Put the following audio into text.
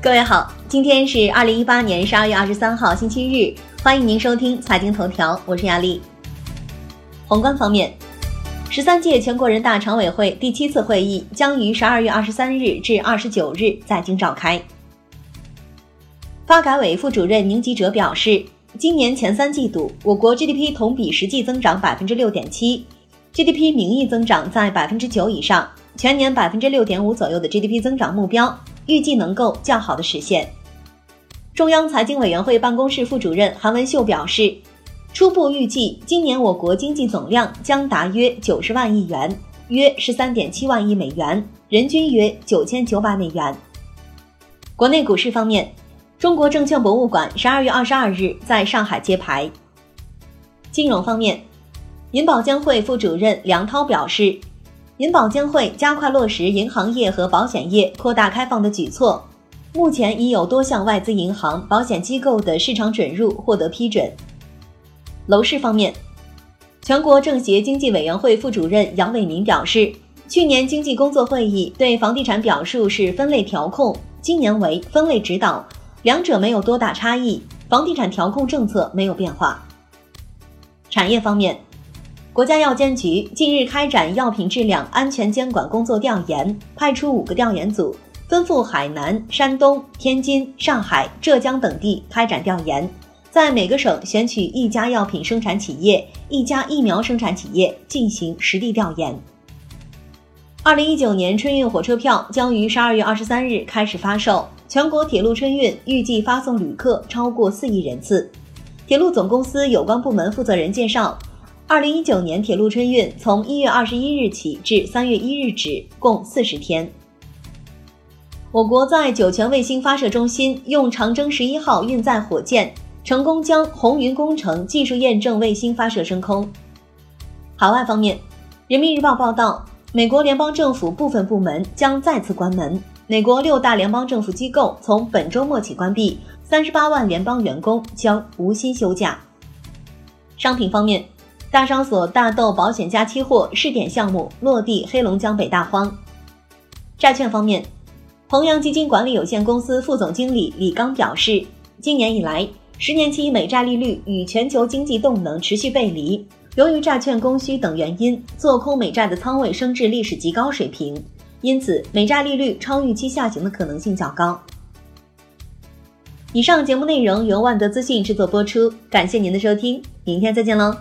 各位好，今天是二零一八年十二月二十三号，星期日，欢迎您收听财经头条，我是亚丽。宏观方面，十三届全国人大常委会第七次会议将于十二月二十三日至二十九日在京召开。发改委副主任宁吉喆表示，今年前三季度，我国 GDP 同比实际增长百分之六点七，GDP 名义增长在百分之九以上，全年百分之六点五左右的 GDP 增长目标。预计能够较好的实现。中央财经委员会办公室副主任韩文秀表示，初步预计今年我国经济总量将达约九十万亿元，约十三点七万亿美元，人均约九千九百美元。国内股市方面，中国证券博物馆十二月二十二日在上海揭牌。金融方面，银保监会副主任梁涛表示。银保监会加快落实银行业和保险业扩大开放的举措，目前已有多项外资银行、保险机构的市场准入获得批准。楼市方面，全国政协经济委员会副主任杨伟民表示，去年经济工作会议对房地产表述是分类调控，今年为分类指导，两者没有多大差异，房地产调控政策没有变化。产业方面。国家药监局近日开展药品质量安全监管工作调研，派出五个调研组，分赴海南、山东、天津、上海、浙江等地开展调研，在每个省选取一家药品生产企业、一家疫苗生产企业进行实地调研。二零一九年春运火车票将于十二月二十三日开始发售，全国铁路春运预计发送旅客超过四亿人次。铁路总公司有关部门负责人介绍。二零一九年铁路春运从一月二十一日起至三月一日止，共四十天。我国在酒泉卫星发射中心用长征十一号运载火箭，成功将红云工程技术验证卫星发射升空。海外方面，人民日报报道，美国联邦政府部分部门将再次关门，美国六大联邦政府机构从本周末起关闭，三十八万联邦员工将无薪休假。商品方面。大商所大豆保险加期货试点项目落地黑龙江北大荒。债券方面，弘扬基金管理有限公司副总经理李刚表示，今年以来，十年期美债利率与全球经济动能持续背离，由于债券供需等原因，做空美债的仓位升至历史极高水平，因此美债利率超预期下行的可能性较高。以上节目内容由万德资讯制作播出，感谢您的收听，明天再见喽。